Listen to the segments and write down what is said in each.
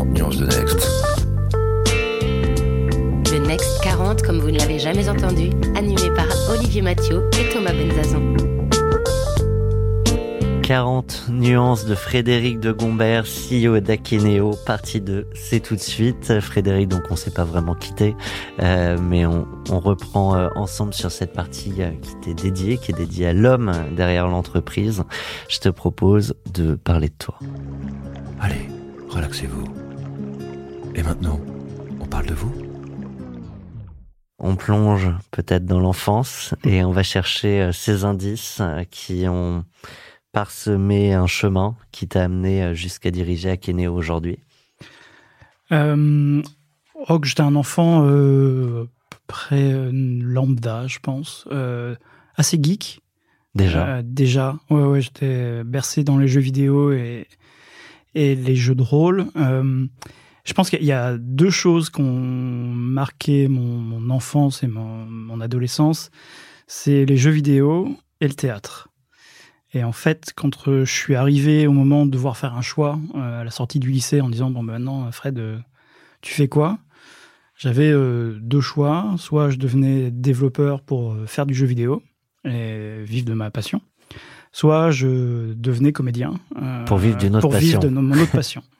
40 nuances de Next. Le Next 40, comme vous ne l'avez jamais entendu, animé par Olivier Mathieu et Thomas Benzazon. 40 nuances de Frédéric de Gombert, CEO d'Akeneo, partie 2, c'est tout de suite. Frédéric, donc on s'est pas vraiment quitté, euh, mais on, on reprend euh, ensemble sur cette partie euh, qui t'est dédiée, qui est dédiée à l'homme derrière l'entreprise. Je te propose de parler de toi. Allez, relaxez-vous. Et maintenant, on parle de vous On plonge peut-être dans l'enfance et on va chercher euh, ces indices euh, qui ont parsemé un chemin qui t'a amené euh, jusqu'à diriger Akeneo aujourd'hui. Euh, oh, j'étais un enfant euh, à peu près lambda, je pense. Euh, assez geek. Déjà. Euh, déjà. Ouais, ouais, j'étais bercé dans les jeux vidéo et, et les jeux de rôle. Je pense qu'il y a deux choses qui ont marqué mon, mon enfance et mon, mon adolescence. C'est les jeux vidéo et le théâtre. Et en fait, quand je suis arrivé au moment de devoir faire un choix euh, à la sortie du lycée en disant bon ben maintenant Fred, euh, tu fais quoi? J'avais euh, deux choix. Soit je devenais développeur pour faire du jeu vidéo et vivre de ma passion, soit je devenais comédien Pour vivre d'une autre pour vivre de mon autre passion.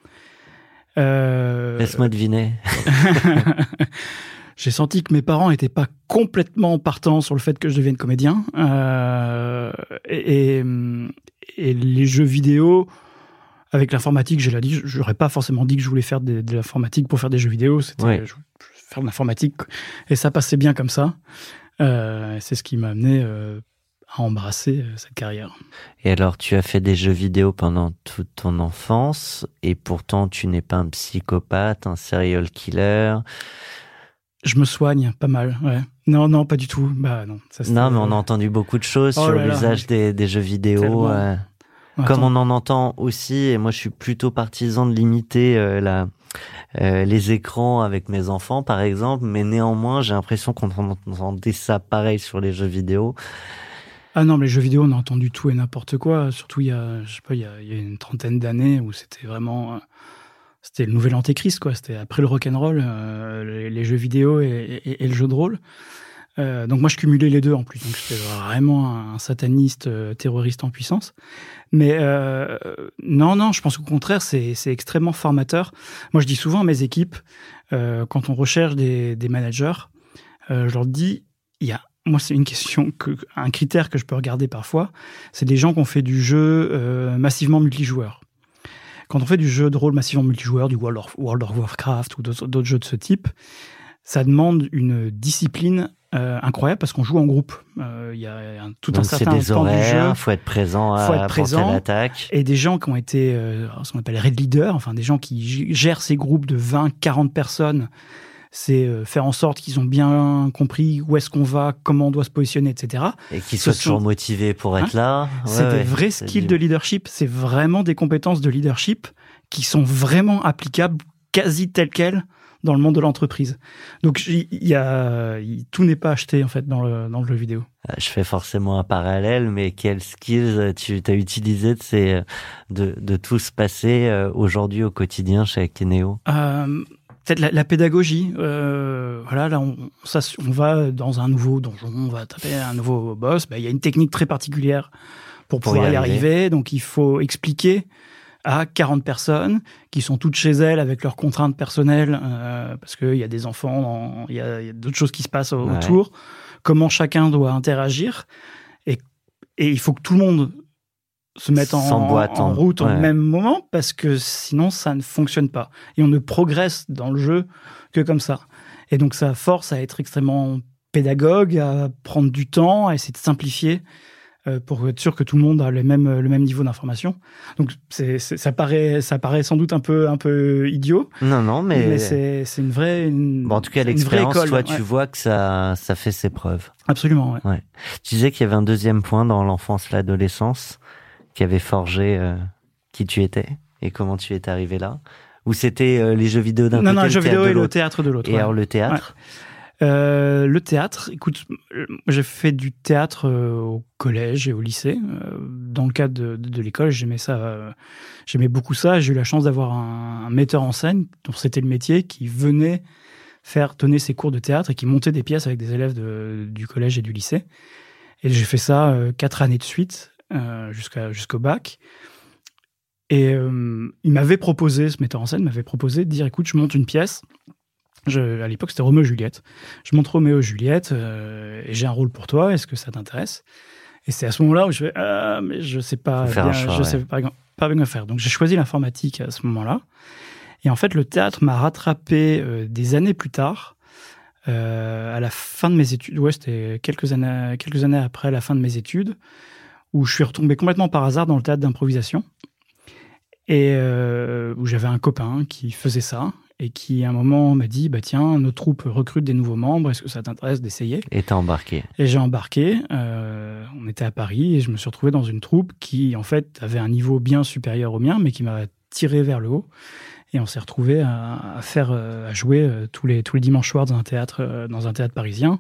Euh, Laisse-moi deviner. J'ai senti que mes parents n'étaient pas complètement partants sur le fait que je devienne comédien. Euh, et, et, et les jeux vidéo, avec l'informatique, j'ai dit, j'aurais pas forcément dit que je voulais faire de, l'informatique pour faire des jeux vidéo. C'était Ouais. je faire de l'informatique. Et ça passait bien comme ça. Euh, c'est ce qui m'a amené euh, à embrasser euh, cette carrière. Et alors, tu as fait des jeux vidéo pendant toute ton enfance, et pourtant tu n'es pas un psychopathe, un serial killer. Je me soigne pas mal. Ouais. Non, non, pas du tout. Bah non. ça, Non, mais on a entendu beaucoup de choses Oh sur l'usage des, des jeux vidéo. Euh, comme on en entend aussi, et moi je suis plutôt partisan de limiter euh, la, euh, les écrans avec mes enfants, par exemple, mais néanmoins j'ai l'impression qu'on entendait ça pareil sur les jeux vidéo. Ah non, mais les jeux vidéo, on a entendu tout et n'importe quoi. Surtout il y a, je sais pas, il y a, il y a une trentaine d'années où c'était vraiment, euh, c'était le nouvel antéchrist, quoi. C'était après le rock'n'roll, euh, les, les jeux vidéo et, et- et le jeu de rôle. Euh, donc moi, je cumulais les deux en plus. Donc j'étais vraiment un sataniste euh, terroriste en puissance. Mais euh, non, non, je pense qu'au contraire, c'est extrêmement formateur. Moi, je dis souvent à mes équipes, euh, quand on recherche des, des managers, je leur dis, il y a moi, c'est une question, que, un critère que je peux regarder parfois, c'est des gens qui ont fait du jeu euh, massivement multijoueur. Quand on fait du jeu de rôle massivement multijoueur, du World of, World of Warcraft ou d'autres jeux de ce type, ça demande une discipline euh, incroyable parce qu'on joue en groupe. Euh, Il y a un, tout un Donc c'est certain des pan du jeu horaires, faut être présent à Faut être pour présent. telle attaque. et des gens qui ont été ce qu'on appelle raid leaders, enfin des gens qui gèrent ces groupes de 20, 40 personnes. C'est euh, faire en sorte qu'ils ont bien compris où est-ce qu'on va, comment on doit se positionner, etc. Et qui Ce soit sont- toujours motivé pour être là. C'est Ouais, des vrais skills du- de leadership. C'est vraiment des compétences de leadership qui sont vraiment applicables quasi telles quelles dans le monde de l'entreprise. Donc il y a tout n'est pas acheté en fait dans le dans le jeu vidéo. Euh, Je fais forcément un parallèle, mais quelles skills euh, tu as utilisé de, ces, de, de tout se passer aujourd'hui au quotidien chez Akeneo Euh, Peut-être la, la pédagogie. Euh, voilà, là on, ça, on va dans un nouveau donjon, on va taper un nouveau boss. Ben, Il y a une technique très particulière pour, Pour pouvoir y arriver. arriver. Donc il faut expliquer à 40 personnes qui sont toutes chez elles avec leurs contraintes personnelles, euh, parce qu'il y a des enfants, il y a, d'autres choses qui se passent Ouais. autour, comment chacun doit interagir. Et, et il faut que tout le monde se mette en, route au ouais. même moment, parce que sinon ça ne fonctionne pas. Et on ne progresse dans le jeu que comme ça. Et donc ça force à être extrêmement pédagogue, à prendre du temps, à essayer de simplifier euh, pour être sûr que tout le monde a le même, le même niveau d'information. Donc c'est, c'est- ça, paraît, ça paraît sans doute un peu, un peu idiot, Non, non, mais, mais, c'est, c'est une vraie. Une, bon, en tout cas, l'expérience, école, toi, ouais. tu vois que ça, ça fait ses preuves. Absolument, ouais. Tu disais qu'il y avait un deuxième point dans l'enfance, l'adolescence, qui avait forgé euh, qui tu étais et comment tu es arrivé là. Ou c'était euh, les jeux vidéo d'un Non, côté, non, le le jeu théâtre vidéo et le théâtre de l'autre. Et ouais. alors le théâtre? Euh, le théâtre, écoute, j'ai fait du théâtre au collège et au lycée. Dans le cadre de, de, de l'école, j'aimais ça, j'aimais beaucoup ça. J'ai eu la chance d'avoir un, un metteur en scène, dont c'était le métier, qui venait faire donner ses cours de théâtre et qui montait des pièces avec des élèves de- du collège et du lycée. Et j'ai fait ça quatre années de suite euh, jusqu'au bac. Et euh, il m'avait proposé, ce metteur en scène m'avait proposé de dire, écoute, je monte une pièce. Je, à l'époque, c'était Roméo et Juliette. Je monte Roméo et Juliette euh, et j'ai un rôle pour toi. Est-ce que ça t'intéresse? Et c'est à ce moment-là où je fais ah mais je sais pas bien, choix, je ouais. sais pas, pas bien quoi faire. Donc j'ai choisi l'informatique à ce moment-là. Et en fait, le théâtre m'a rattrapé euh, des années plus tard. à la fin de mes études, ouais, c'était quelques années, quelques années après la fin de mes études, où je suis retombé complètement par hasard dans le théâtre d'improvisation et euh, où j'avais un copain qui faisait ça et qui à un moment m'a dit bah tiens nos troupes recrutent des nouveaux membres est-ce que ça t'intéresse d'essayer? Et t'as embarqué. et j'ai embarqué euh, on était à Paris et je me suis retrouvé dans une troupe qui en fait avait un niveau bien supérieur au mien mais qui m'a tiré vers le haut. Et on s'est retrouvé à, à faire euh, à jouer tous les tous les dimanches soirs dans un théâtre dans un théâtre parisien.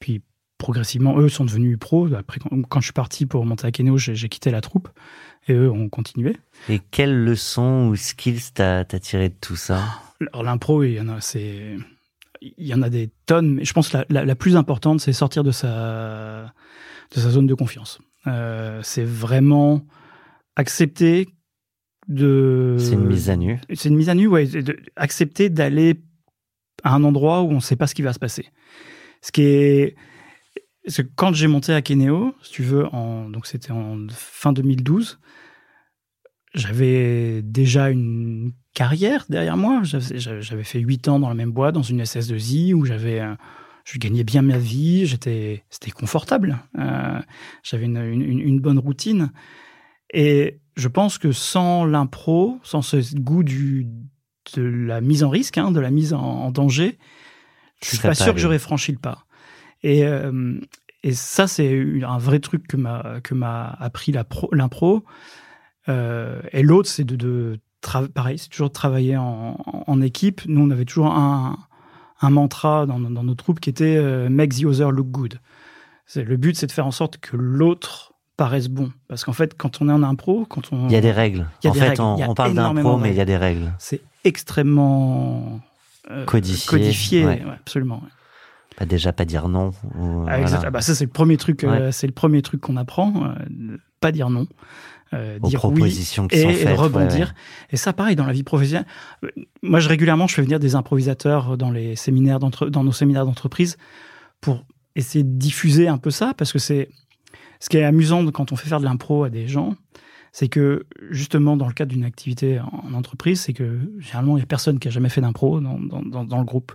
Puis progressivement eux sont devenus pros après quand, je suis parti pour monter à Kenéo j'ai quitté la troupe et eux ont continué Et quelles leçons ou skills t'as tiré de tout ça? Alors l'impro, il y en a, c'est, il y en a des tonnes, mais je pense que la, la, la plus importante, c'est sortir de sa, de sa zone de confiance. Euh, c'est vraiment accepter de. C'est une mise à nu. C'est une mise à nu, ouais. de- accepter d'aller à un endroit où on ne sait pas ce qui va se passer. Ce qui est, c'est que quand j'ai monté à Kenéo, si tu veux, en, donc c'était en fin 2012, j'avais déjà une carrière derrière moi. J'avais fait huit ans dans la même boîte, dans une SS2I, où j'avais, euh, je gagnais bien ma vie, j'étais, c'était confortable. Euh, j'avais une, une, une bonne routine. Et je pense que sans l'impro, sans ce goût du, de la mise en risque, hein, de la mise en, en danger, je suis pas pas sûr que j'aurais franchi le pas. Et, euh, et ça, c'est un vrai truc que m'a que m'a appris l'impro. Euh, et l'autre, c'est de, de pareil, c'est toujours de travailler en, en équipe. Nous, on avait toujours un, un mantra dans, dans nos troupes qui était euh, make the other look good. C'est le but, c'est de faire en sorte que l'autre paraisse bon. Parce qu'en fait, quand on est en impro, quand on Il y a des règles. A en des fait, règles. on, on parle d'impro, mais il y a des règles. c'est extrêmement euh, Codifié, codifié, ouais. ouais, absolument. ouais. Pas déjà pas dire non. ou, Ah, voilà. Ah bah, ça c'est le premier truc, euh, c'est le premier truc qu'on apprend, euh, pas dire non, euh, Aux dire oui propositions qui et, sont et faites. rebondir. ouais, ouais. Et ça, pareil, dans la vie professionnelle. Moi, je régulièrement, je fais venir des improvisateurs dans les séminaires dans nos séminaires d'entreprise pour essayer de diffuser un peu ça, parce que c'est ce qui est amusant quand on fait faire de l'impro à des gens, c'est que justement dans le cadre d'une activité en entreprise, c'est que généralement il y a personne qui a jamais fait d'impro dans, dans, le groupe,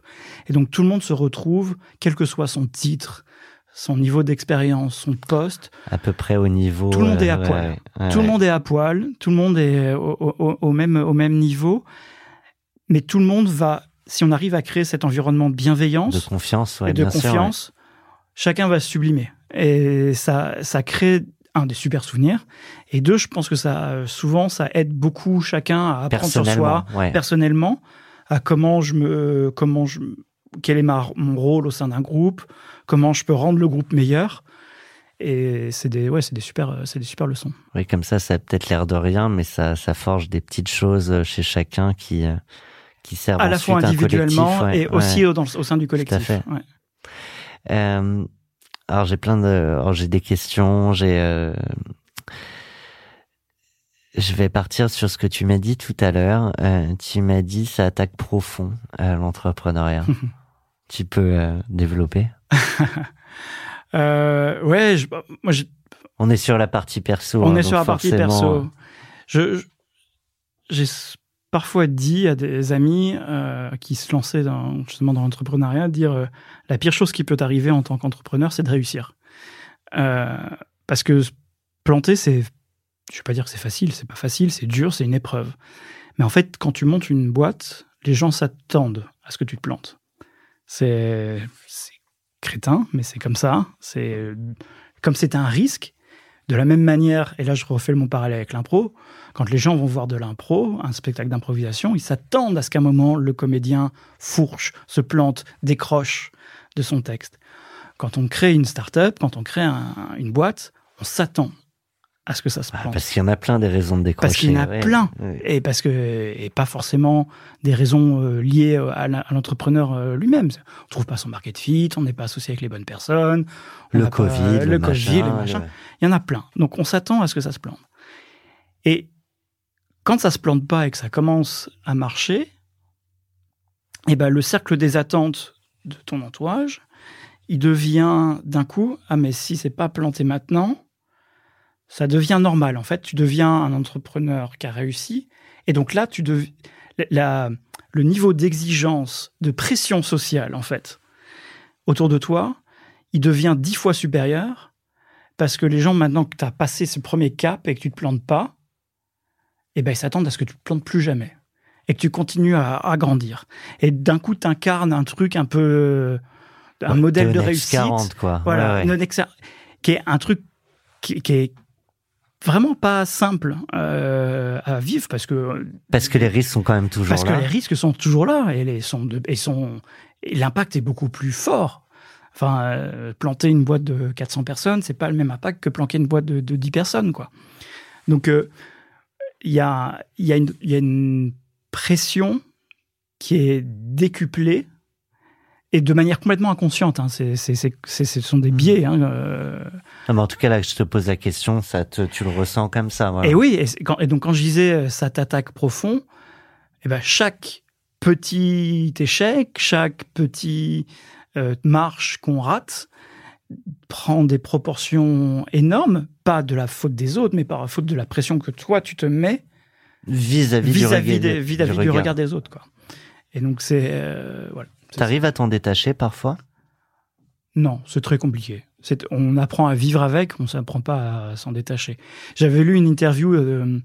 et donc tout le monde se retrouve, quel que soit son titre, son niveau d'expérience, son poste, À peu près au niveau. Tout le monde est à ouais, poil. ouais, tout le monde est à poil, tout le monde est au, au- au même, au même niveau, mais tout le monde va, si on arrive à créer cet environnement de bienveillance De confiance, ouais, et de bien sûr, ouais. confiance, chacun va se sublimer. Et ça, ça crée un des super souvenirs. Et deux, je pense que ça, souvent, ça aide beaucoup chacun à apprendre sur soi, ouais. personnellement, à comment je me, comment je, quel est ma, mon rôle au sein d'un groupe, comment je peux rendre le groupe meilleur. Et c'est des, ouais, c'est des super, c'est des super leçons. Oui, comme ça, ça a peut-être l'air de rien, mais ça, ça forge des petites choses chez chacun qui, qui servent à la fois individuellement collectif, ouais, et ouais. aussi au, dans le- au sein du collectif. fait. Ouais. Euh, alors j'ai plein de, alors j'ai des questions, j'ai, euh, je vais partir sur ce que tu m'as dit tout à l'heure. Euh, tu m'as dit ça attaque profond à l'entrepreneuriat. tu peux euh, développer? Euh, ouais, je- moi, j'ai- On est sur la partie perso. on hein, est sur la partie perso. Je, je- j'ai parfois dit à des amis euh, qui se lançaient dans, justement dans l'entrepreneuriat, dire euh, la pire chose qui peut arriver en tant qu'entrepreneur, c'est de réussir. Euh, Parce que planter, c'est, je vais pas dire que c'est facile, c'est pas facile, c'est dur, c'est une épreuve. Mais en fait, quand tu montes une boîte, les gens s'attendent à ce que tu te plantes. C'est crétin, mais c'est comme ça. C'est comme c'est un risque. De la même manière, et là je refais mon parallèle avec l'impro, quand les gens vont voir de l'impro, un spectacle d'improvisation, ils s'attendent à ce qu'à un moment le comédien fourche, se plante, décroche de son texte. Quand on crée une start-up, quand on crée un- une boîte, on s'attend à ce que ça se Ah, plante. parce qu'il y en a plein des raisons de décrocher. Parce qu'il y en a ouais. plein. Ouais. Et parce que et pas forcément des raisons euh, liées euh, à l'entrepreneur euh, lui-même. On trouve pas son market fit, on n'est pas associé avec les bonnes personnes. on Le pas- Covid, le, le, Covid, machin, le machin. Il y en a plein. Donc on s'attend à ce que ça se plante. Et quand ça se plante pas et que ça commence à marcher, eh ben le cercle des attentes de ton entourage, il devient d'un coup ah mais si c'est pas planté maintenant, ça devient normal. En fait, tu deviens un entrepreneur qui a réussi, et donc là tu dev... la- le niveau d'exigence, de pression sociale en fait autour de toi, il devient dix fois supérieur parce que les gens, maintenant que tu as passé ce premier cap et que tu te plantes pas, eh ben, ils s'attendent à ce que tu te plantes plus jamais et que tu continues à, à grandir. Et d'un coup, tu incarnes un truc un peu. un Ouais, modèle de réussite. 40, quoi. Voilà, Ouais, ouais. une Nexa- qui est un truc qui, qui est vraiment pas simple euh, à vivre parce que Parce que les risques sont quand même toujours parce là. que les risques sont toujours là et les sont de- et sont l'impact est beaucoup plus fort. Enfin, euh, planter une boîte de 400 personnes, c'est pas le même impact que planter une boîte de, de 10 personnes, quoi. Donc, euh, il y, a, il y, a une- il y a une pression qui est décuplée et de manière complètement inconsciente. hein. C'est- c'est- c'est- ce sont des biais. hein, euh, Non, mais en tout cas, là, je te pose la question, ça te, tu le ressens comme ça. Voilà. Et oui, et, c'est- quand- et donc quand je disais euh, ça t'attaque profond, eh ben chaque petit échec, chaque petit euh, marche qu'on rate prend des proportions énormes, pas de la faute des autres, mais par la faute de la pression que toi tu te mets Vis-à-vis du, vis-à-vis regard- des- vis-à-vis du du, regard. regard des autres, quoi. Et donc c'est euh, voilà. T'arrives à t'en détacher parfois? Non, c'est très compliqué. On apprend à vivre avec, on ne s'apprend pas à s'en détacher. J'avais lu une interview euh,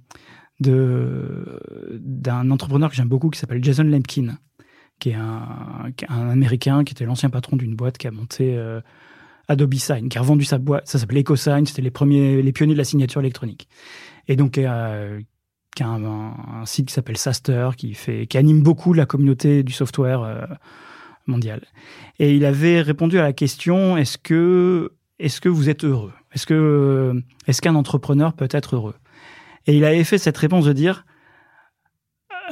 de d'un entrepreneur que j'aime beaucoup qui s'appelle Jason Lemkin, qui est un, Américain qui était l'ancien patron d'une boîte qui a monté euh, Adobe Sign, qui a revendu sa boîte. Ça s'appelait EcoSign, c'était les premiers, les pionniers de la signature électronique. Et donc euh, qui a un, un- un site qui s'appelle Saster, qui fait, qui anime beaucoup la communauté du software euh, mondial. Et il avait répondu à la question est-ce que est-ce que vous êtes heureux? Est-ce qu'un entrepreneur peut être heureux? Et il avait fait cette réponse de dire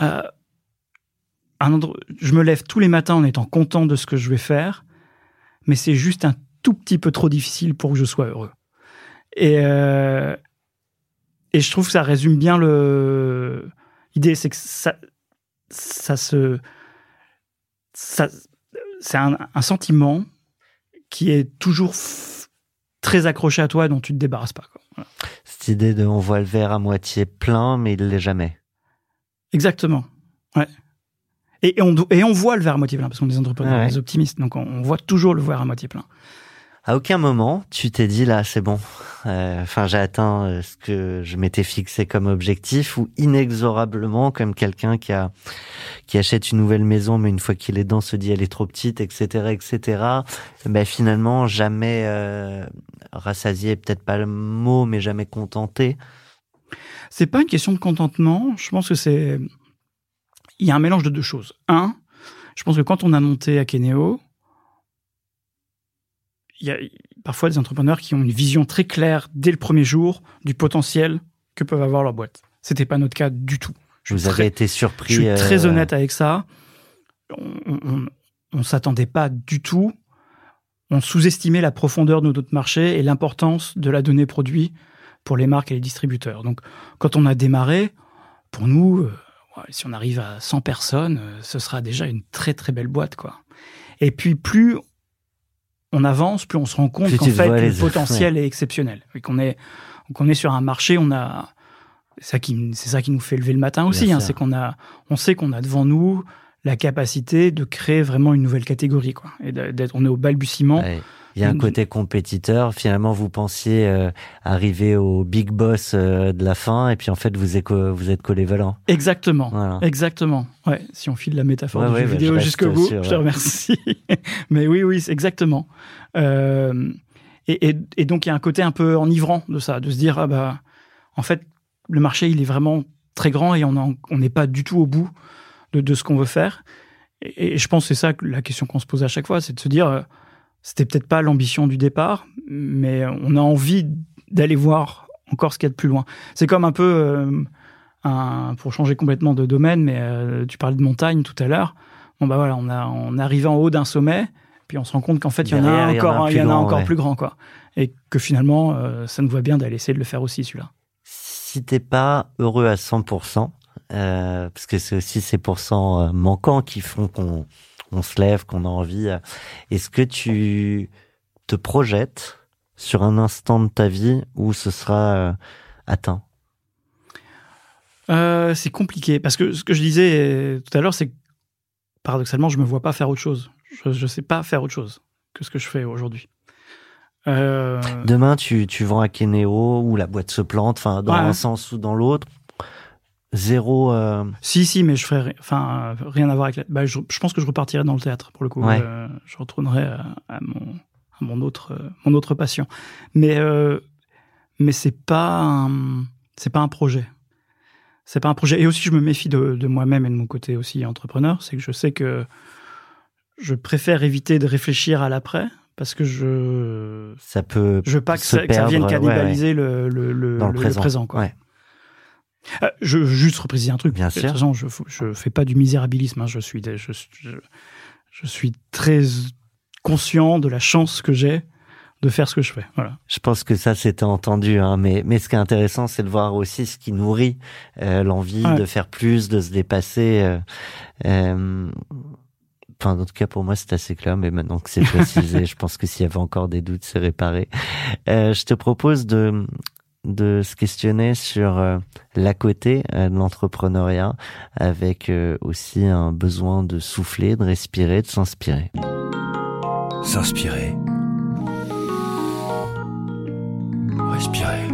euh, un je me lève tous les matins en étant content de ce que je vais faire, mais c'est juste un tout petit peu trop difficile pour que je sois heureux. Et euh, et je trouve que ça résume bien l'idée, c'est que ça ça se ça c'est un, un sentiment qui est toujours très accroché à toi, dont tu te débarrasses pas. quoi. Voilà. Cette idée de on voit le verre à moitié plein, mais il l'est jamais. Exactement. Ouais. Et, et on, et voit le verre à moitié plein, parce qu'on est des entrepreneurs, Ouais. des optimistes, donc on, on voit toujours le verre à moitié plein. À aucun moment, tu t'es dit là, c'est bon. Euh, Enfin, j'ai atteint euh, ce que je m'étais fixé comme objectif, ou inexorablement, comme quelqu'un qui achète une nouvelle maison, mais une fois qu'il est dedans, se dit elle est trop petite, etc., etc. Ben finalement, jamais euh, rassasié, peut-être pas le mot, mais jamais contenté. C'est pas une question de contentement. Je pense que c'est. Il y a un mélange de deux choses. Un, je pense que quand on a monté Akeneo, il y a parfois des entrepreneurs qui ont une vision très claire dès le premier jour du potentiel que peuvent avoir leur boîte. C'était pas notre cas du tout. Je Vous suis avez très- été surpris. je suis très euh, honnête avec ça. On, on s'attendait pas du tout. On sous-estimait la profondeur de notre marché et l'importance de la donnée produit pour les marques et les distributeurs. Donc, quand on a démarré, pour nous, euh, si on arrive à 100 personnes, euh, ce sera déjà une très très belle boîte, quoi. Et puis, plus on avance, plus on se rend compte qu'en fait, le potentiel est exceptionnel. Et qu'on est, qu'on est sur un marché, on a, c'est ça qui, c'est ça qui nous fait lever le matin aussi, hein, c'est qu'on a, on sait qu'on a devant nous la capacité de créer vraiment une nouvelle catégorie, quoi. Et d'être, on est au balbutiement ouais. Il y a un côté compétiteur. Finalement, vous pensiez euh, arriver au big boss euh, de la fin, et puis en fait, vous êtes, vous êtes. Exactement. Exactement. Ouais. Si on file la métaphore du jeu bah, vidéo jusqu'au bout, je te remercie. Mais oui, oui, exactement. Euh, et, et, donc, il y a un côté un peu enivrant de ça, de se dire, ah bah, en fait, le marché, il est vraiment très grand et on n'est pas du tout au bout de, de ce qu'on veut faire. Et, je pense que c'est ça la question qu'on se pose à chaque fois, c'est de se dire, c'était peut-être pas l'ambition du départ, mais on a envie d'aller voir encore ce qu'il y a de plus loin. C'est comme un peu, euh, un, pour changer complètement de domaine, mais euh, tu parlais de montagne tout à l'heure. Bon bah voilà, on a on arrivé en haut d'un sommet, puis on se rend compte qu'en fait il y en a encore, il y en a, encore plus grand quoi, et que finalement euh, ça nous va bien d'aller essayer de le faire aussi celui-là. Si t'es pas heureux à 100%, parce que c'est aussi ces pourcents manquants qui font qu'on on se lève, qu'on a envie. Est-ce que tu te projettes sur un instant de ta vie où ce sera euh, atteint? Euh, C'est compliqué parce que ce que je disais euh, tout à l'heure, c'est que paradoxalement, je me vois pas faire autre chose. Je ne sais pas faire autre chose que ce que je fais aujourd'hui. Demain, tu, tu vends à Kenéo ou la boîte se plante, enfin dans un sens ou dans l'autre zéro. Euh, si si, mais je ferais, enfin rien à voir avec. Bah, je, pense que je repartirais dans le théâtre pour le coup. Euh, je retournerai à, mon à mon autre euh, mon autre passion. Mais mais c'est pas c'est pas un projet. C'est pas un projet. Et aussi, je me méfie de, de moi-même et de mon côté aussi entrepreneur. C'est que je sais que je préfère éviter de réfléchir à l'après parce que je ça peut je veux pas que, ça, vienne cannibaliser le, le, le, le, présent. présent quoi. Euh, je veux juste repréciser un truc. Bien sûr. je, je fais pas du misérabilisme. Hein. Je, suis, je, je, suis très conscient de la chance que j'ai de faire ce que je fais. Voilà. Je pense que ça c'était entendu, hein, mais mais ce qui est intéressant, c'est de voir aussi ce qui nourrit euh, l'envie de faire plus, de se dépasser. Euh, euh, enfin, en tout cas pour moi c'est assez clair, mais maintenant que c'est précisé, je pense que s'il y avait encore des doutes, c'est réparé. Je te propose de de se questionner sur euh, l'à côté euh, de l'entrepreneuriat avec euh, aussi un besoin de souffler, de respirer, de s'inspirer. S'inspirer. Respirer.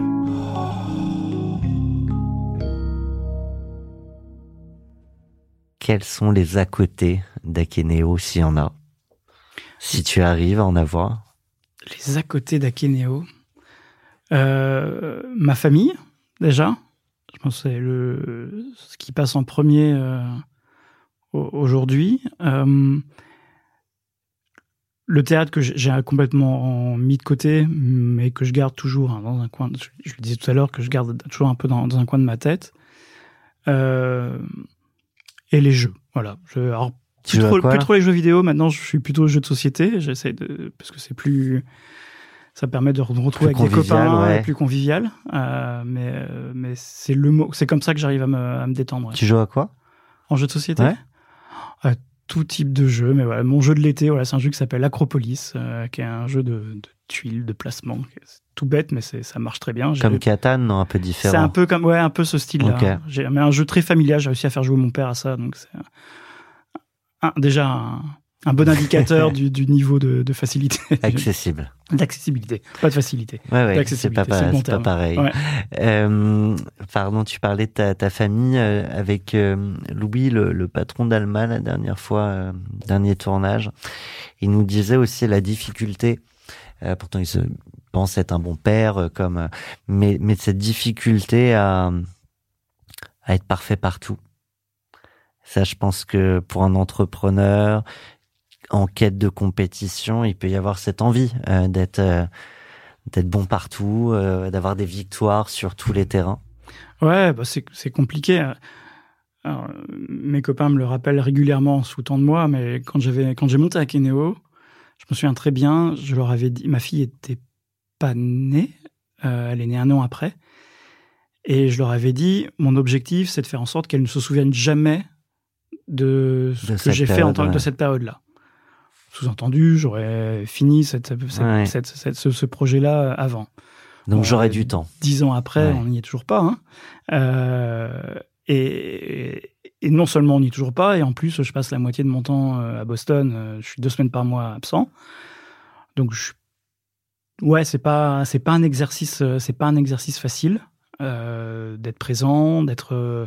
Quels sont les à côté d'Akeneo s'il y en a? Si tu arrives à en avoir Les à côté d'Akeneo ma famille, déjà. Je pense que c'est le, ce qui passe en premier euh, aujourd'hui. Euh, le théâtre que j'ai complètement mis de côté, mais que je garde toujours hein, dans un coin. Je, le disais tout à l'heure que je garde toujours un peu dans, un coin de ma tête. et les jeux, voilà. Je, alors, plus trop, plus trop, les jeux vidéo. Maintenant, je suis plutôt jeux de société. J'essaie de parce que c'est plus ça permet de retrouver avec des copains, plus convivial. Euh, mais euh, mais c'est le mot, c'est comme ça que j'arrive à me, à me détendre. Tu joues à quoi? En jeu de société? À Tout type de jeu, mais voilà, mon jeu de l'été, voilà, c'est un jeu qui s'appelle Acropolis, euh, qui est un jeu de, de tuiles, de placement. C'est tout bête, mais ça marche très bien. Comme Catan, non, un peu différent. C'est un peu comme, ouais, un peu ce style-là. J'ai Mais un jeu très familial, j'ai réussi à faire jouer mon père à ça, donc c'est déjà un, un bon indicateur du, du, niveau de, de facilité. Accessible. D'accessibilité, pas de facilité. Ouais, ouais, c'est pas, pas, bon pas, pareil. Ouais. Euh, pardon, tu parlais de ta, ta famille euh, avec euh, Louis, le, le patron d'Alma, la dernière fois, euh, dernier tournage. Il nous disait aussi la difficulté. pourtant, il se pense être un bon père, comme, mais, mais cette difficulté à, à être parfait partout. Ça, je pense que pour un entrepreneur, en quête de compétition, il peut y avoir cette envie euh, d'être euh, d'être bon partout, euh, d'avoir des victoires sur tous les terrains. Ouais, bah c'est compliqué. mes copains me le rappellent régulièrement sous temps de moi, mais quand j'avais quand j'ai monté à Kenéo, je me souviens très bien, je leur avais dit, ma fille était pas née, elle est née un an après, et je leur avais dit, mon objectif, c'est de faire en sorte qu'elle ne se souvienne jamais de ce que j'ai fait en tant que de cette période-là. Sous-entendu, j'aurais fini cette, ce, projet-là avant. Donc j'aurais du temps. Dix ans après, on n'y est toujours pas. Hein. Euh, et, non seulement on n'y est toujours pas, et en plus je passe la moitié de mon temps euh, à Boston. Euh, je suis deux semaines par mois absent. Donc je ouais, c'est pas c'est pas un exercice euh, c'est pas un exercice facile euh, d'être présent, d'être euh,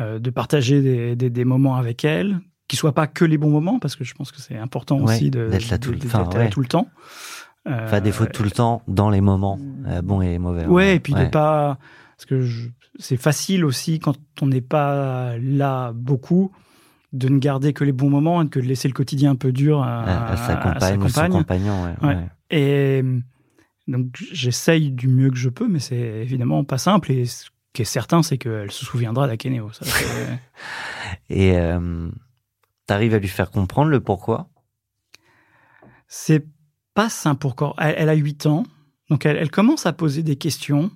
euh, de partager des, des, des moments avec elle, qui soient pas que les bons moments parce que je pense que c'est important Ouais, aussi d'être là tout le- là tout temps. Euh, Enfin, des fois tout le temps dans les moments euh, bons et mauvais. Ouais, et puis de pas parce que c'est facile aussi quand on n'est pas là beaucoup de ne garder que les bons moments et que de laisser le quotidien un peu dur à, à, à sa à compagne ou son compagnon. Et euh, donc j'essaye du mieux que je peux, mais c'est évidemment pas simple. Et ce qui est certain, c'est qu'elle se souviendra d'Akeneo. Et euh, t'arrives à lui faire comprendre le pourquoi? C'est pas simple pour Cor. Elle, elle a 8 ans, donc elle, elle commence à poser des questions.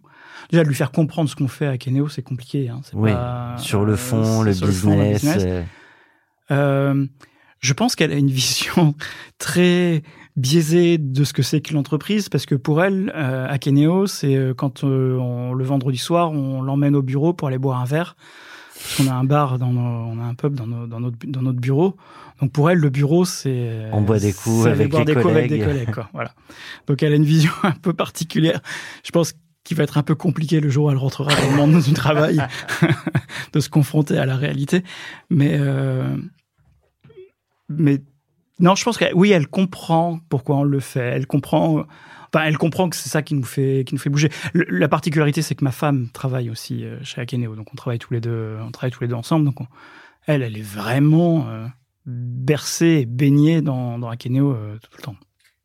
Déjà, de lui faire comprendre ce qu'on fait à Akeneo, c'est compliqué. Hein. Oui, pas- sur le fond, euh, le, sur fond, le business. euh, Euh, je pense qu'elle a une vision très biaisée de ce que c'est que l'entreprise, parce que pour elle, euh, Akeneo, c'est euh, quand euh, on- le vendredi soir, on l'emmène au bureau pour aller boire un verre. Parce qu'on a un bar, dans nos- on a un pub dans, nos- dans notre, dans notre bureau. Donc pour elle, le bureau, c'est On boit des coups avec boire des coups avec des collègues. collègues. Quoi, voilà. Donc elle a une vision un peu particulière. Je pense qu'il va être un peu compliqué le jour où elle rentrera dans le monde du travail de se confronter à la réalité. Mais euh, mais non, je pense que oui, elle comprend pourquoi on le fait. Elle comprend. Enfin, elle comprend que c'est ça qui nous fait qui nous fait bouger. Le- la particularité, c'est que ma femme travaille aussi euh, chez Akeneo, donc on travaille tous les deux, on travaille tous les deux ensemble. Donc on- elle, elle est vraiment euh, bercée et baignée dans, dans Akeneo euh, tout le temps.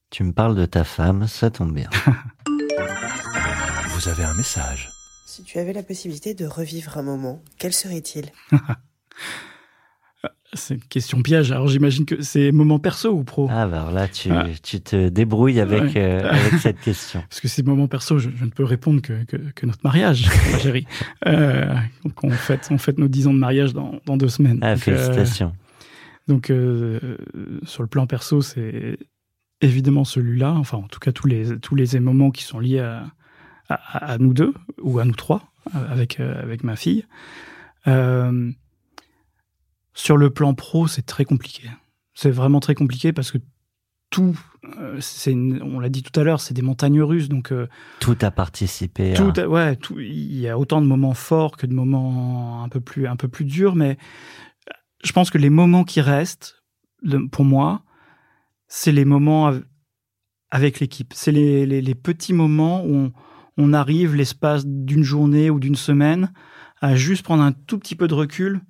Tu me parles de ta femme, ça tombe bien. Vous avez un message. Si tu avais la possibilité de revivre un moment, quel serait-il? C'est une question piège. Alors j'imagine que c'est moment perso ou pro? Ah, bah alors là, tu, Ah. tu te débrouilles avec, Ouais. euh, avec cette question. Parce que c'est moment perso, je, je ne peux répondre que, que, que notre mariage, ma chérie. Euh, donc on fête, on fête nos 10 ans de mariage dans, dans deux semaines. Ah, Donc, euh, félicitations. Donc, euh, sur le plan perso, c'est évidemment celui-là. Enfin, en tout cas, tous les, tous les moments qui sont liés à, à, à nous deux, ou à nous trois, avec, avec ma fille. Euh, sur le plan pro, c'est très compliqué. C'est vraiment très compliqué parce que tout, euh, c'est une- on l'a dit tout à l'heure, c'est des montagnes russes. Donc, euh, Tout a participé. à- tout, ouais, tout, il y a autant de moments forts que de moments un peu plus, un peu plus durs, mais je pense que les moments qui restent, pour moi, c'est les moments av- avec l'équipe. C'est les, les, les petits moments où on, on arrive l'espace d'une journée ou d'une semaine à juste prendre un tout petit peu de recul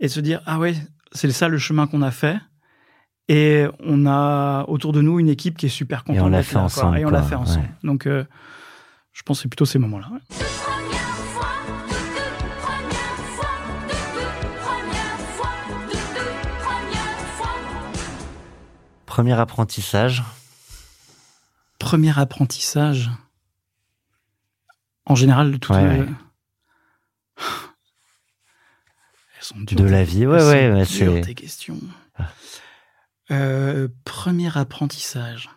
et se dire ah ouais, c'est ça le chemin qu'on a fait. Et on a autour de nous une équipe qui est super contente. on l'a fait ensemble, Et on l'a fait ensemble. Donc, euh, je pense que c'est plutôt ces moments-là. ouais. Premier apprentissage. Premier apprentissage. En général, de toutes Ouais, ouais. Elles sont dures, De la vie, ouais, ouais, ouais, c'est- tes questions. Ah. Euh, premier apprentissage.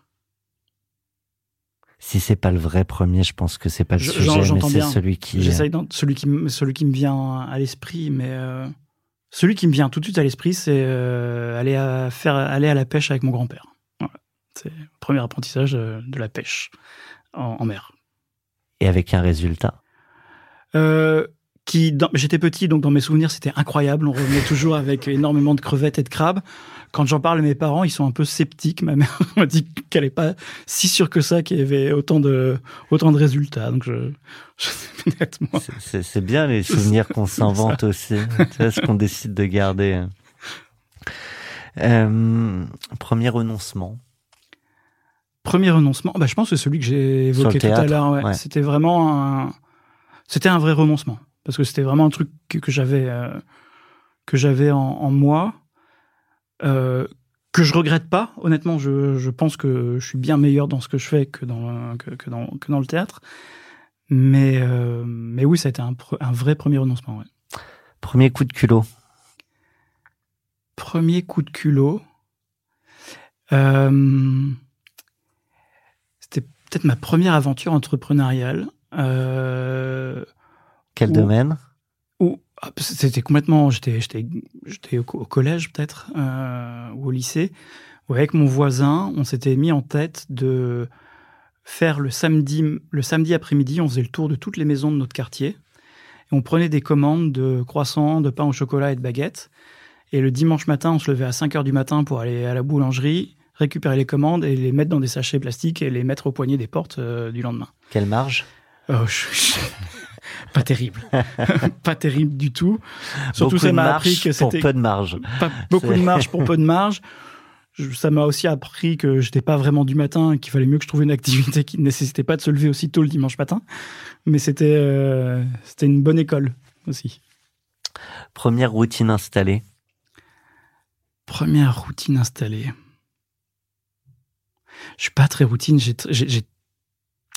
Si c'est pas le vrai premier, je pense que c'est pas le Je- sujet, mais c'est celui qui. J'essaye celui qui me- celui qui me vient à l'esprit, mais euh, celui qui me vient tout de suite à l'esprit, c'est euh, aller à faire aller à la pêche avec mon grand-père. Voilà. C'est le premier apprentissage de la pêche en, en mer. Et avec un résultat? Euh, qui, j'étais petit, donc dans mes souvenirs, c'était incroyable. On revenait toujours avec énormément de crevettes et de crabes. Quand j'en parle à mes parents, ils sont un peu sceptiques. Ma mère m'a dit qu'elle n'est pas si sûre que ça qu'il y avait autant de, autant de résultats. Donc, je, je. C'est- C'est c'est bien les souvenirs qu'on s'invente aussi. Vois, ce qu'on décide de garder. Euh, premier renoncement. Premier renoncement, bah, je pense que c'est celui que j'ai évoqué tout à l'heure. ouais. ouais. C'était vraiment un, c'était un vrai renoncement parce que c'était vraiment un truc que, que j'avais, euh, que j'avais en, en moi, euh, que je regrette pas. Honnêtement, je, je pense que je suis bien meilleur dans ce que je fais que dans que, que dans que dans le théâtre. Mais euh, mais oui, ça a été un, vrai premier renoncement. ouais. Premier coup de culot. Premier coup de culot. C'était peut-être ma première aventure entrepreneuriale. Euh, Quel domaine? où ah, c'était complètement. J'étais, j'étais, j'étais au collège peut-être euh, ou au lycée. Où avec mon voisin, on s'était mis en tête de faire le samedi, le samedi après-midi, on faisait le tour de toutes les maisons de notre quartier. Et on prenait des commandes de croissants, de pain au chocolat et de baguettes. Et le dimanche matin, on se levait à 5 heures du matin pour aller à la boulangerie, récupérer les commandes et les mettre dans des sachets plastiques et les mettre au poignet des portes euh, du lendemain. Quelle marge? Oh, je- je- Pas terrible. pas terrible du tout. Surtout, Beaucoup ça m'a appris que pour c'était peu de marge. pas beaucoup de marge pour peu de marge. Ça m'a aussi appris que j'étais pas vraiment du matin, et qu'il fallait mieux que je trouve une activité qui ne nécessitait pas de se lever aussi tôt le dimanche matin. Mais c'était euh, c'était une bonne école aussi. Première routine installée. Première routine installée. Je suis pas très routine. j'ai-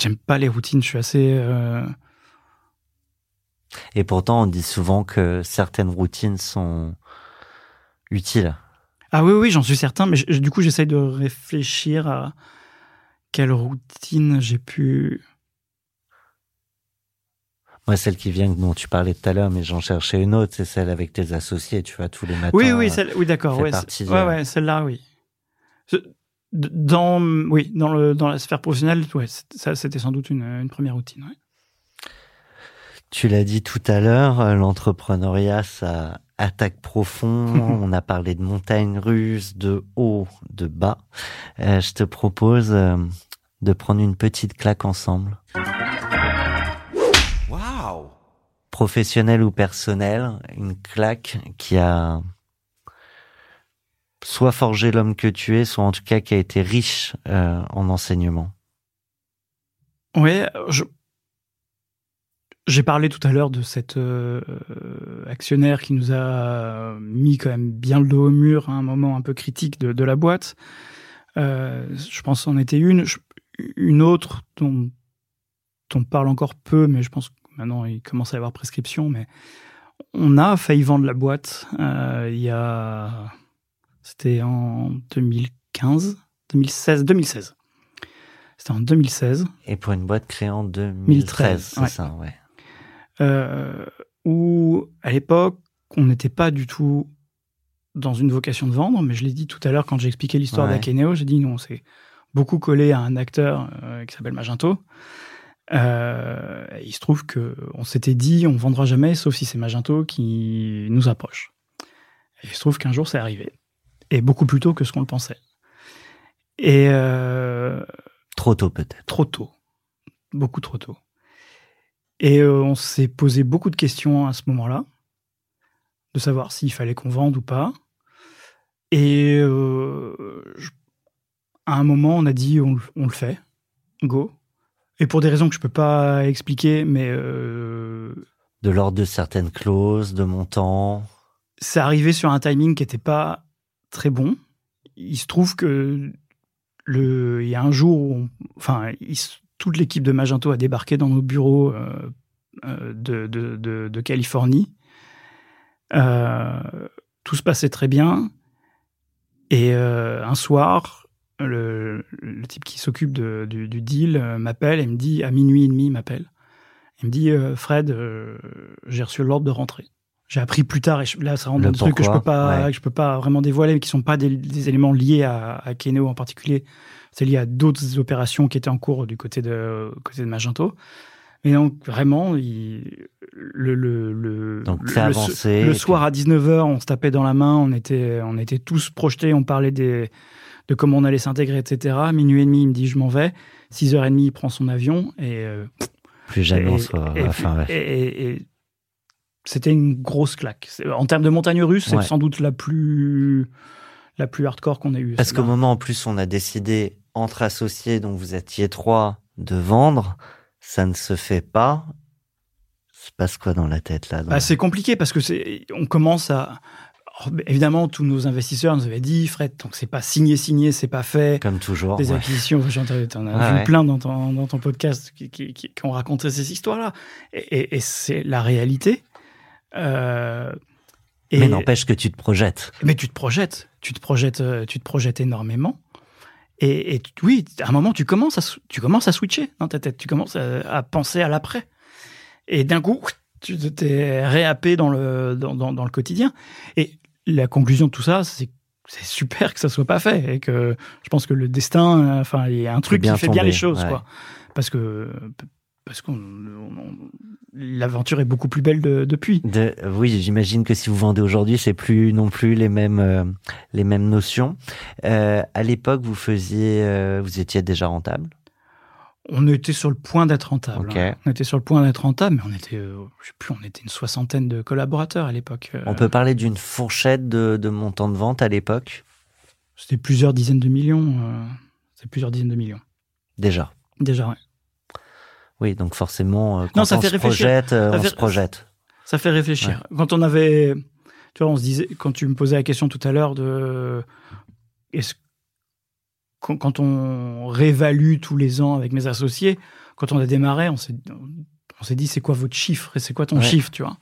J'aime pas les routines. Je suis assez. euh, Et pourtant, on dit souvent que certaines routines sont utiles. Ah oui, oui, j'en suis certain. Mais je- du coup, j'essaye de réfléchir à quelle routine j'ai pu. Moi, celle qui vient dont tu parlais tout à l'heure, mais j'en cherchais une autre, c'est celle avec tes associés, tu vois, tous les matins. Oui, oui, celle- oui, d'accord. de- ouais, celle-là, oui. Dans, oui, dans le dans la sphère professionnelle, ouais, ça, c'était sans doute une, une première routine. ouais. Tu l'as dit tout à l'heure, euh, l'entrepreneuriat, ça attaque profond. On a parlé de montagnes russes, de haut, de bas. Euh, je te propose euh, de prendre une petite claque ensemble. Waouh Professionnelle ou personnelle, une claque qui a soit forgé l'homme que tu es, soit en tout cas qui a été riche euh, en enseignement. Ouais, je- j'ai parlé tout à l'heure de cet euh, actionnaire qui nous a mis quand même bien le dos au mur à un moment un peu critique de, la boîte. Euh, je pense en était une. Une autre dont on parle encore peu, mais je pense que maintenant il commence à y avoir prescription. Mais on a failli vendre la boîte euh, il y a. C'était en 2015, 2016, 2016. C'était en 2016. Et pour une boîte créée en 2013, 2013, c'est ouais. ça, ouais. euh, où à l'époque, on n'était pas du tout dans une vocation de vendre, mais je l'ai dit tout à l'heure quand j'ai expliqué l'histoire Ouais. d'Akeneo, j'ai dit non, c'est beaucoup collé à un acteur euh, qui s'appelle Magento. Euh, il se trouve que on s'était dit on vendra jamais, sauf si c'est Magento qui nous approche. Et il se trouve qu'un jour c'est arrivé, et beaucoup plus tôt que ce qu'on le pensait. Et euh, Trop tôt peut-être. trop tôt, beaucoup trop tôt. Et euh, on s'est posé beaucoup de questions à ce moment-là, de savoir s'il fallait qu'on vende ou pas. Et euh, je- à un moment, on a dit on, le- on le fait, go. Et pour des raisons que je peux pas expliquer, mais De l'ordre de certaines clauses, de montants. c'est arrivé sur un timing qui n'était pas très bon. Il se trouve que le, il y a un jour où, enfin, toute l'équipe de Magento a débarqué dans nos bureaux euh, euh, de, de, Californie. Euh, tout se passait très bien. Et un soir, le, type qui s'occupe du, du deal m'appelle et me dit, à minuit et demi, m'appelle. Il me dit, Fred, j'ai reçu l'ordre de rentrer. J'ai appris plus tard, et je- là, ça rentre dans des trucs que je peux pas, ouais. que je peux pas vraiment dévoiler, mais qui sont pas des, des éléments liés à, à Keneo en particulier. C'est lié à d'autres opérations qui étaient en cours du côté de, côté de Magento. Mais donc, vraiment, il, le, le, le, Donc, le, le- avancé, le et soir à 19h, on se tapait dans la main, on était, on était tous projetés, on parlait des, de comment on allait s'intégrer, etc. Minuit et demi, il me dit, je m'en vais. 6h30, il prend son avion et, euh, Plus jamais et- on et- enfin, ouais. et- et- et c'était une grosse claque. En termes de montagne russe, c'est sans doute la plus, la plus hardcore qu'on ait eue. Parce qu'au moment en plus on a décidé entre associés, donc vous étiez trois, de vendre, ça ne se fait pas. Se passe quoi dans la tête là Bah, c'est compliqué parce que c'est, on commence à. Alors, évidemment, tous nos investisseurs nous avaient dit, Fred, donc c'est pas signé, signé, c'est pas fait. Comme toujours. Des ouais. acquisitions, j'en ai- Ah vu ouais. plein dans ton, dans ton podcast qui, qui, qui- qui ont raconté ces histoires-là. Et, et- et c'est la réalité. Euh, et- Mais n'empêche que tu te projettes. Mais tu te projettes, tu te projettes, euh, tu te projettes énormément. Et, oui, à un moment, tu commences à, tu commences à switcher dans ta tête. Tu commences à, à penser à l'après. Et d'un coup, tu t'es réhappé dans le, dans, dans, dans le quotidien. Et la conclusion de tout ça, c'est c'est super que ça soit pas fait et que je pense que le destin, enfin, il y a un truc bien qui fait bien les choses, ouais. quoi. Parce que parce on- l'aventure est beaucoup plus belle de- depuis. De- oui, j'imagine que si vous vendez aujourd'hui, c'est plus non plus les mêmes euh, les mêmes notions. Euh, à l'époque, vous faisiez, euh, vous étiez déjà rentable? On était sur le point d'être rentable. Hein. On était sur le point d'être rentable, mais on était, euh, je sais plus, on était une soixantaine de collaborateurs à l'époque. On peut parler d'une fourchette de, de montant de vente à l'époque, C'était plusieurs dizaines de millions. C'était plusieurs dizaines de millions. déjà. Déjà, ouais. Oui, donc forcément, euh, quand Non, ça on fait se réfléchir. projette, euh, Ça on fait- se projette. Ça fait réfléchir. Quand on avait, tu vois, on se disait, quand tu me posais la question tout à l'heure de, est-ce quand, quand on réévalue tous les ans avec mes associés, quand on a démarré, on s'est, on s'est dit, c'est quoi votre chiffre et c'est quoi ton Ouais. chiffre, tu vois?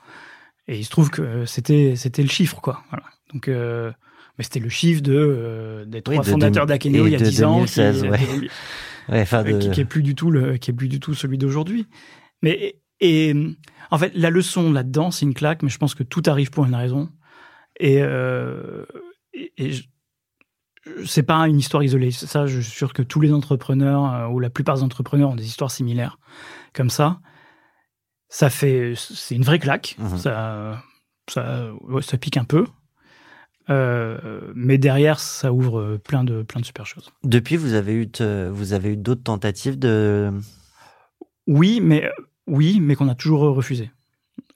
Et il se trouve que c'était, c'était le chiffre, quoi. Voilà. Donc, euh, mais c'était le chiffre de euh, des trois Oui, de fondateurs d'Akeneo il y a et de 10 ans, 2016, qui, ouais. Ouais, euh, de- qui, qui est plus du tout le, qui est plus du tout celui d'aujourd'hui. Mais et en fait, la leçon là-dedans, c'est une claque, mais je pense que tout arrive pour une raison. Et, euh, et, c'est pas une histoire isolée. Ça, je suis sûr que tous les entrepreneurs euh, ou la plupart des entrepreneurs ont des histoires similaires comme ça. Ça fait, c'est une vraie claque. Mhm. Ça, ça, ouais, ça pique un peu. Euh, mais derrière, ça ouvre plein de, plein de super choses. Depuis, vous avez eu, te- vous avez eu d'autres tentatives de. Oui, mais euh, oui, mais qu'on a toujours refusé.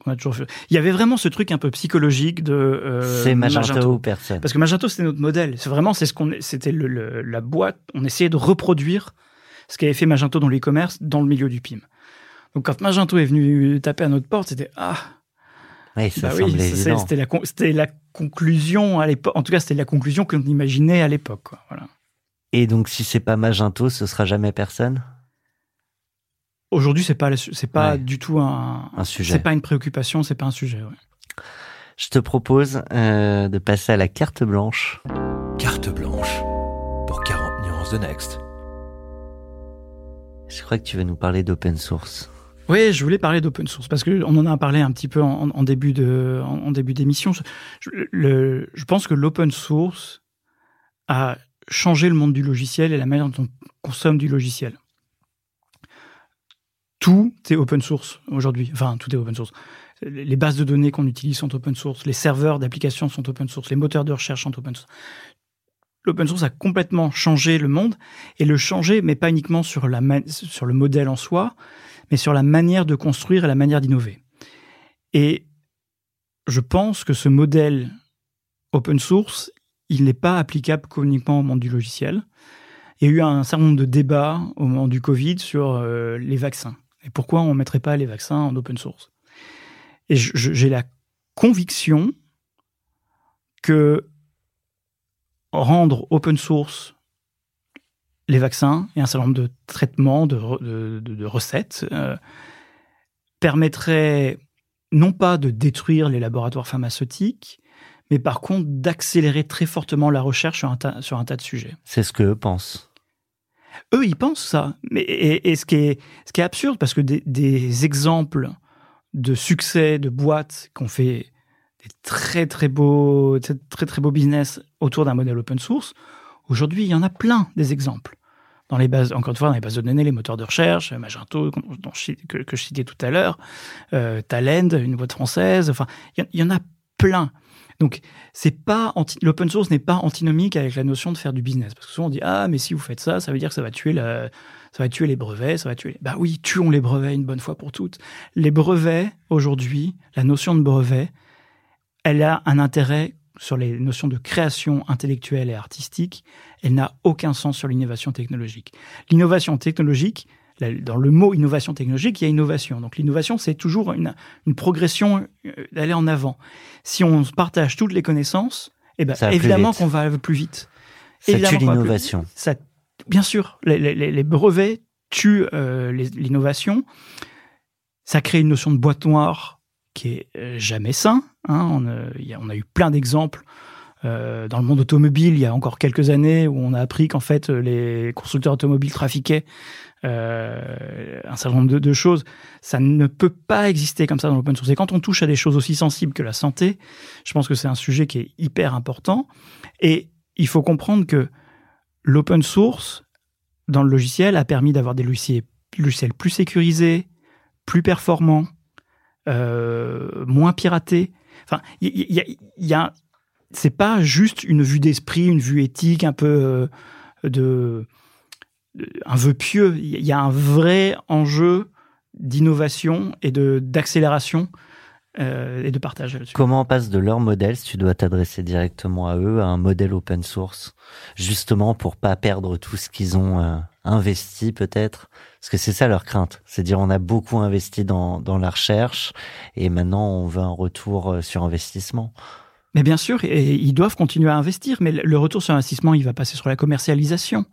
Qu'on a toujours. Il y avait vraiment ce truc un peu psychologique de. euh, c'est Magento, ou personne? Parce que Magento, c'était notre modèle. C'est vraiment, c'est ce qu'on, c'était le, le- la boîte. On essayait de reproduire ce qu'avait fait Magento dans l'e-commerce dans le milieu du PIM. Donc quand Magento est venu taper à notre porte, c'était ah Oui, ça bah oui, semblait c'est- évident. c'était la con- c'était la conclusion à l'époque. En tout cas, c'était la conclusion qu'on imaginait à l'époque. Voilà. Et donc, si c'est pas Magento, ce sera jamais personne? Aujourd'hui, c'est pas c'est pas Ouais. du tout un, Un sujet. c'est pas une préoccupation, c'est pas un sujet. ouais. Je te propose euh, de passer à la carte blanche. Carte blanche pour 40 nuances de Next. Je crois que tu vas nous parler d'open source. Oui, je voulais parler d'open source parce que on en a parlé un petit peu en, début de en, début d'émission. Je, pense que l'open source a changé le monde du logiciel et la manière dont on consomme du logiciel. Tout est open source aujourd'hui. Enfin, tout est open source. Les bases de données qu'on utilise sont open source. Les serveurs d'applications sont open source. Les moteurs de recherche sont open source. L'open source a complètement changé le monde et le changer, mais pas uniquement sur, la sur le modèle en soi, mais sur la manière de construire et la manière d'innover. Et je pense que ce modèle open source, il n'est pas applicable qu'uniquement au monde du logiciel. Il y a eu un certain nombre de débats au moment du Covid sur euh, les vaccins. Et pourquoi on ne mettrait pas les vaccins en open source? Et j'ai la conviction que rendre open source les vaccins et un certain nombre de traitements, de, re- de- de- de recettes, euh, permettrait non pas de détruire les laboratoires pharmaceutiques, mais par contre d'accélérer très fortement la recherche sur un tas, sur un tas de sujets. C'est ce que eux pensent. Eux, ils pensent ça. Mais, et, et ce, qui est, ce qui est absurde, parce que des, des exemples de succès de boîtes qui ont fait des très très beaux, très très, très beaux business autour d'un modèle open source, aujourd'hui, il y en a plein des exemples. Dans les bases, encore une fois, dans les bases de données, les moteurs de recherche, Magento, que, je citais tout à l'heure, euh, Talend, une boîte française, enfin, il y en- a plein. Donc, c'est pas l'open source n'est pas antinomique avec la notion de faire du business. Parce que souvent on dit ah mais si vous faites ça, ça veut dire que ça va tuer la, ça va tuer les brevets, ça va tuer. Les... Bah oui, tuons les brevets une bonne fois pour toutes. Les brevets aujourd'hui, la notion de brevet, elle a un intérêt sur les notions de création intellectuelle et artistique. Elle n'a aucun sens sur l'innovation technologique. L'innovation technologique, dans le mot innovation technologique, il y a innovation. Donc l'innovation, c'est toujours une, une progression euh, d'aller en avant. Si on partage toutes les connaissances, eh ben, évidemment qu'on va plus vite. Ça Évidemment tue l'innovation. Ça, bien sûr, les, les- les- les brevets tuent euh, l'innovation. Ça crée une notion de boîte noire qui est euh, jamais sain. hein. A- on a eu plein d'exemples euh, dans le monde automobile il y a encore quelques années où on a appris qu'en fait euh, les constructeurs automobiles trafiquaient euh, un certain nombre de, choses. Ça ne peut pas exister comme ça dans l'open source. Et quand on touche à des choses aussi sensibles que la santé, je pense que c'est un sujet qui est hyper important. Et il faut comprendre que l'open source dans le logiciel a permis d'avoir des logiciels, plus sécurisés, plus performants, euh, moins piratés. Enfin, il y, a, c'est pas juste une vue d'esprit, une vue éthique, un peu euh, de, un vœu pieux. Il y a un vrai enjeu d'innovation et de d'accélération euh, et de partage. Comment on passe de leur modèle, si tu dois t'adresser directement à eux, à un modèle open source, justement pour pas perdre tout ce qu'ils ont euh, investi peut-être Parce que c'est ça leur crainte, c'est dire on a beaucoup investi dans, dans la recherche et maintenant on veut un retour euh, sur investissement. Mais bien sûr, et ils doivent continuer à investir, mais le retour sur investissement, il va passer sur la commercialisation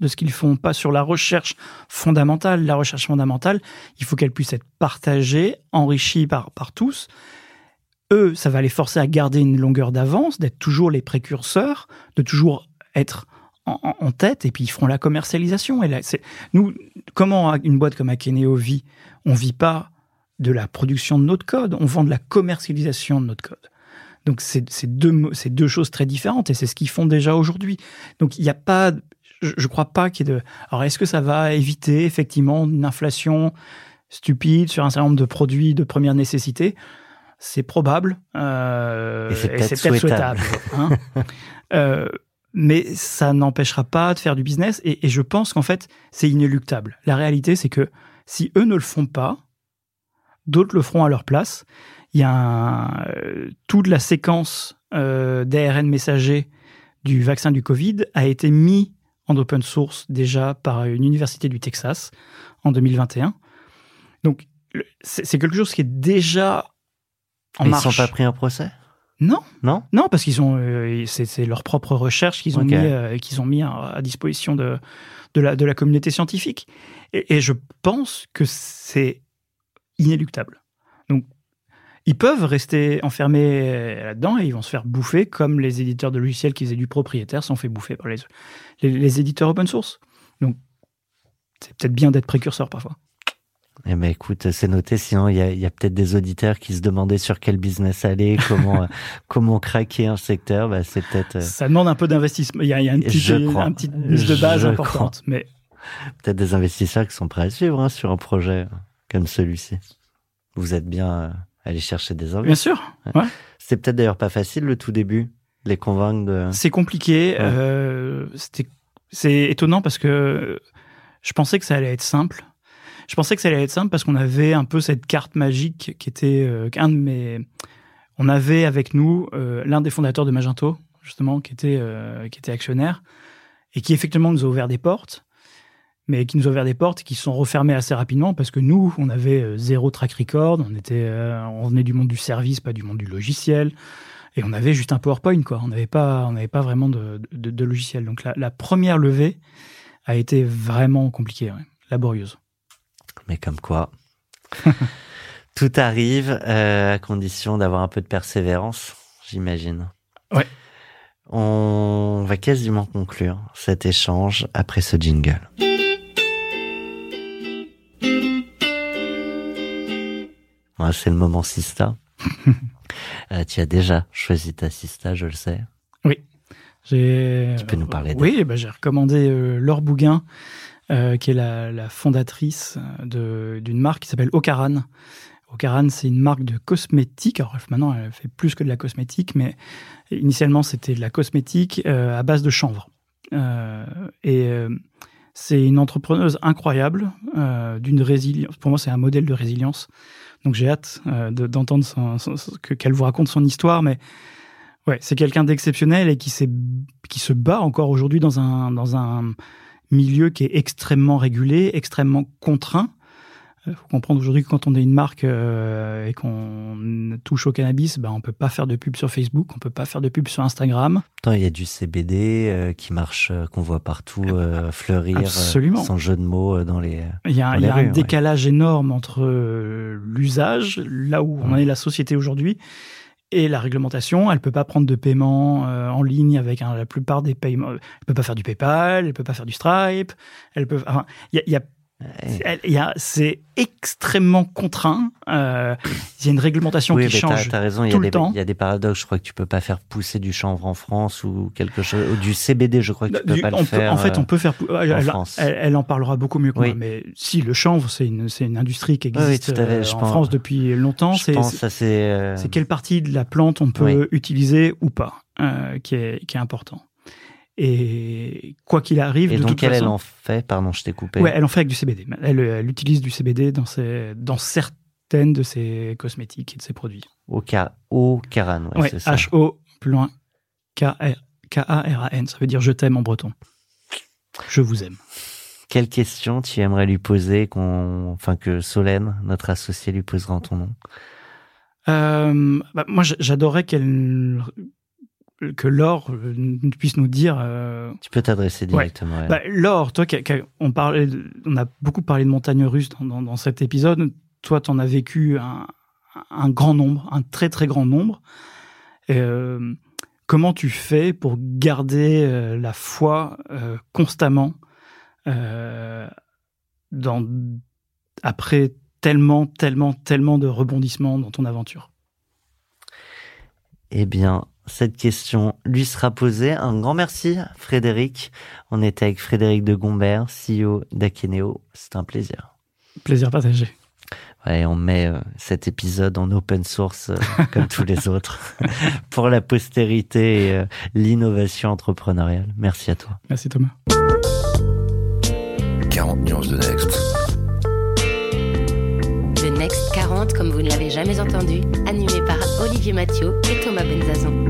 de ce qu'ils font, pas sur la recherche fondamentale. La recherche fondamentale, il faut qu'elle puisse être partagée, enrichie par, par tous. Eux, ça va les forcer à garder une longueur d'avance, d'être toujours les précurseurs, de toujours être en, en, tête, et puis ils feront la commercialisation. Et là, c'est nous, comment une boîte comme Akeneo vit? On vit pas de la production de notre code, on vend de la commercialisation de notre code. Donc c'est deux, deux choses très différentes et c'est ce qu'ils font déjà aujourd'hui. Donc il n'y a pas, je ne crois pas qu'il y ait de. Alors, est-ce que ça va éviter effectivement une inflation stupide sur un certain nombre de produits de première nécessité? C'est probable. Euh, et c'est peut-être peut souhaitable. souhaitable hein euh, mais ça n'empêchera pas de faire du business. Et, et je pense qu'en fait, c'est inéluctable. La réalité, c'est que si eux ne le font pas, d'autres le feront à leur place. Il y a un, euh, toute la séquence euh, d'ARN messager du vaccin du Covid a été mis en open source déjà par une université du Texas en 2021. Donc, c'est quelque chose qui est déjà en Mais marche. Ils ne sont pas pris en procès? Non. Non? Non, parce qu'ils ont, euh, c'est leur propre recherche qu'ils ont, Okay. mis, euh, qu'ils ont mis à, disposition de, de, la, de la communauté scientifique. Et, et je pense que c'est inéluctable. Donc, ils peuvent rester enfermés là-dedans et ils vont se faire bouffer comme les éditeurs de logiciels qui faisaient du propriétaire sont fait bouffer par les, les, les éditeurs open source. Donc, c'est peut-être bien d'être précurseur parfois. Eh ben écoute, c'est noté. Sinon, il y a, il y a peut-être des auditeurs qui se demandaient sur quel business aller, comment euh, comment craquer un secteur. Bah, c'est peut-être euh, Ça demande un peu d'investissement. Il y a, il y a une petite, crois. un petite mise de base Je importante. Mais peut-être des investisseurs qui sont prêts à suivre hein, sur un projet comme celui-ci. Vous êtes bien euh, allé chercher des bien investisseurs. sûr, ouais. C'est peut-être d'ailleurs pas facile le tout début, les convaincre de. c'est compliqué. Ouais. Euh, c'était- c'est étonnant parce que je pensais que ça allait être simple. Je pensais que ça allait être simple parce qu'on avait un peu cette carte magique qui était euh, qu'un de mes. On avait avec nous euh, l'un des fondateurs de Magento, justement, qui était, euh, qui était actionnaire et qui effectivement nous a ouvert des portes, mais qui nous a ouvert des portes et qui se sont refermées assez rapidement parce que nous, on avait euh, zéro track record, on, était, euh, on venait du monde du service, pas du monde du logiciel. Et on avait juste un PowerPoint, quoi. On n'avait pas, on n'avait pas vraiment de, de, de logiciel. Donc la, la première levée a été vraiment compliquée, ouais, laborieuse. Mais comme quoi, tout arrive euh, à condition d'avoir un peu de persévérance, j'imagine. Ouais. On va quasiment conclure cet échange après ce jingle. Ouais, c'est le moment Sista. Euh, tu as déjà choisi ta Sista, je le sais. J'ai, Tu peux nous parler d'elle Oui, bah, j'ai recommandé euh, Laure Bouguin, euh, qui est la, fondatrice de, d'une marque qui s'appelle Ocaran. Ocaran, c'est une marque de cosmétiques. Alors maintenant, elle fait plus que de la cosmétique, mais initialement, c'était de la cosmétique euh, à base de chanvre. Euh, et euh, c'est une entrepreneuse incroyable, euh, d'une résilience. Pour moi, c'est un modèle de résilience. Donc j'ai hâte euh, de- d'entendre qu'elle vous raconte son histoire, mais ouais, c'est quelqu'un d'exceptionnel et qui, qui se bat encore aujourd'hui dans un, dans un milieu qui est extrêmement régulé, extrêmement contraint. Il faut comprendre aujourd'hui que quand on est une marque euh, et qu'on touche au cannabis, ben, on peut pas faire de pub sur Facebook, on peut pas faire de pub sur Instagram. Il y a du CBD euh, qui marche, euh, qu'on voit partout euh, fleurir, euh, Absolument. sans jeu de mots euh, dans les. Il y a, Dans il y les a rues, un ouais. décalage énorme entre euh, l'usage, là où on est la société aujourd'hui, et la réglementation. Elle peut pas prendre de paiement euh, en ligne avec hein, la plupart des paiements. Elle peut pas faire du PayPal, elle peut pas faire du Stripe. Elle peut. Enfin, y a- C'est extrêmement contraint. Euh, Il y a une réglementation Oui, qui change. t'as raison, il y, tout a le des, temps. il y a des paradoxes. Je crois que tu peux pas faire pousser du chanvre en France ou quelque chose, ou du CBD, je crois que tu peux Du- pas le peut- faire. en fait, euh, on peut faire. Elle, elle- France. elle- elle en parlera beaucoup mieux que Oui. moi. Mais si, le chanvre, c'est une, c'est une industrie qui oui, existe tout fait, euh, en pense- France depuis longtemps. je C'est euh, quelle partie de la plante on peut utiliser ou pas euh, qui, est, qui est important. Et quoi qu'il arrive, Et de donc toute elle, en fait, pardon, je t'ai coupé. ouais, elle en fait avec du CBD. Elle, elle utilise du CBD dans, ses, dans certaines de ses cosmétiques et de ses produits. Au, car, au Caran, ouais, Ouais, c'est ça. H-O, plus loin, K-A-R-A-N. Ça veut dire je t'aime en breton. Je vous aime. Quelle question tu aimerais lui poser, qu'on, enfin que Solène, notre associé, lui posera en ton nom? Euh, bah, moi, j- j'adorerais qu'elle que Laure euh, puisse nous dire. euh, Tu peux t'adresser directement. elle. bah, Laure, toi, on parlait, de- on a beaucoup parlé de montagnes russes dans, dans, dans cet épisode. Toi, tu en as vécu un, un grand nombre, un très très grand nombre. Euh, comment tu fais pour garder euh, la foi constamment dans, après tellement, tellement, tellement de rebondissements dans ton aventure? Eh bien, cette question lui sera posée. Un grand merci, Frédéric. On était avec Frédéric de Gombert, CEO d'Akeneo. C'est un plaisir. Plaisir partagé. Ouais, on met euh, cet épisode en open source euh, comme tous les autres pour la postérité et euh, l'innovation entrepreneuriale. Merci à toi. Merci Thomas. 40 nuances de Next. Le Next 40, comme vous ne l'avez jamais entendu, animé par Olivier Mathieu et Thomas Benzazon.